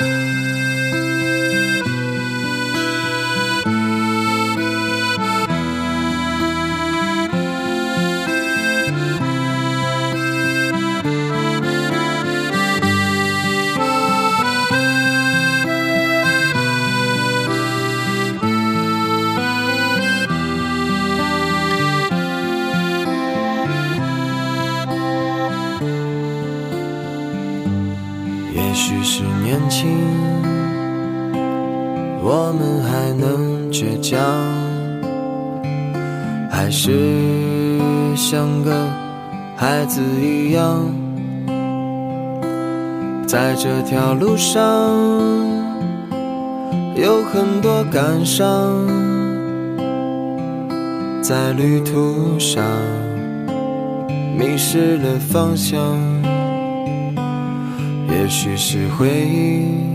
也我们还能倔强，还是像个孩子一样，在这条路上有很多感伤，在旅途上迷失了方向。也许是回忆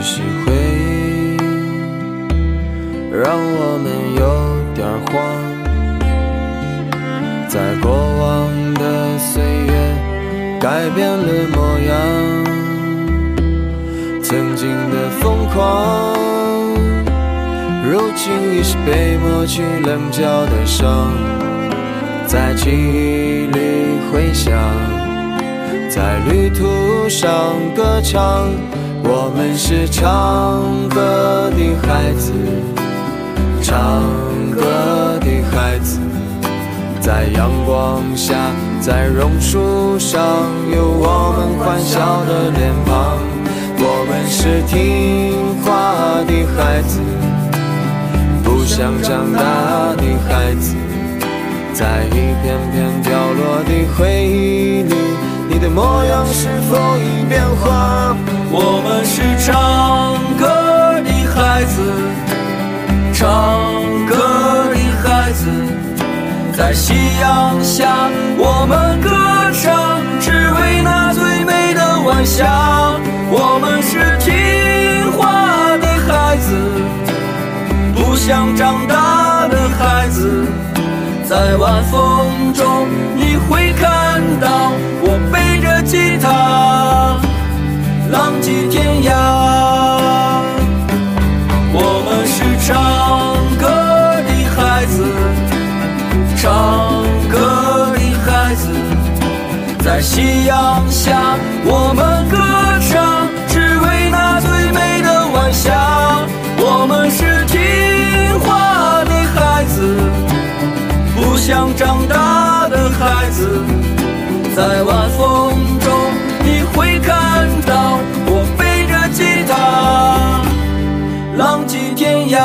也许是回忆让我们有点慌，在过往的岁月改变了模样，曾经的疯狂，如今已是被抹去棱角的伤，在记忆里回响，在旅途上歌唱。我们是唱歌的孩子，唱歌的孩子，在阳光下，在榕树上，有我们欢笑的脸庞。我们是听话的孩子，不想长大的孩子，在一片片掉落的回忆里，的模样是否已变化？我们是唱歌的孩子，唱歌的孩子，在夕阳下，我们歌唱，只为那最美的晚霞。我们是听话的孩子，不想长大的孩子，在晚风中，你会看到夕阳下我们歌唱只为那最美的晚霞我们是听话的孩子不想长大的孩子在晚风中你会看到我背着吉他浪迹天涯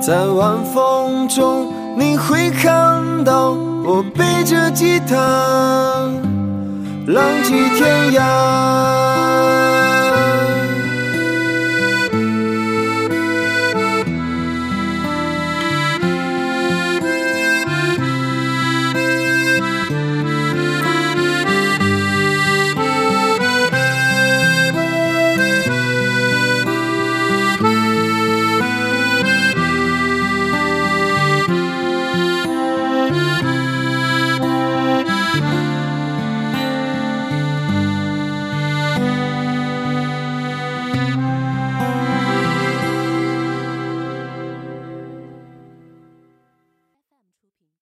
在晚风中你会看到我背着吉他浪迹天涯。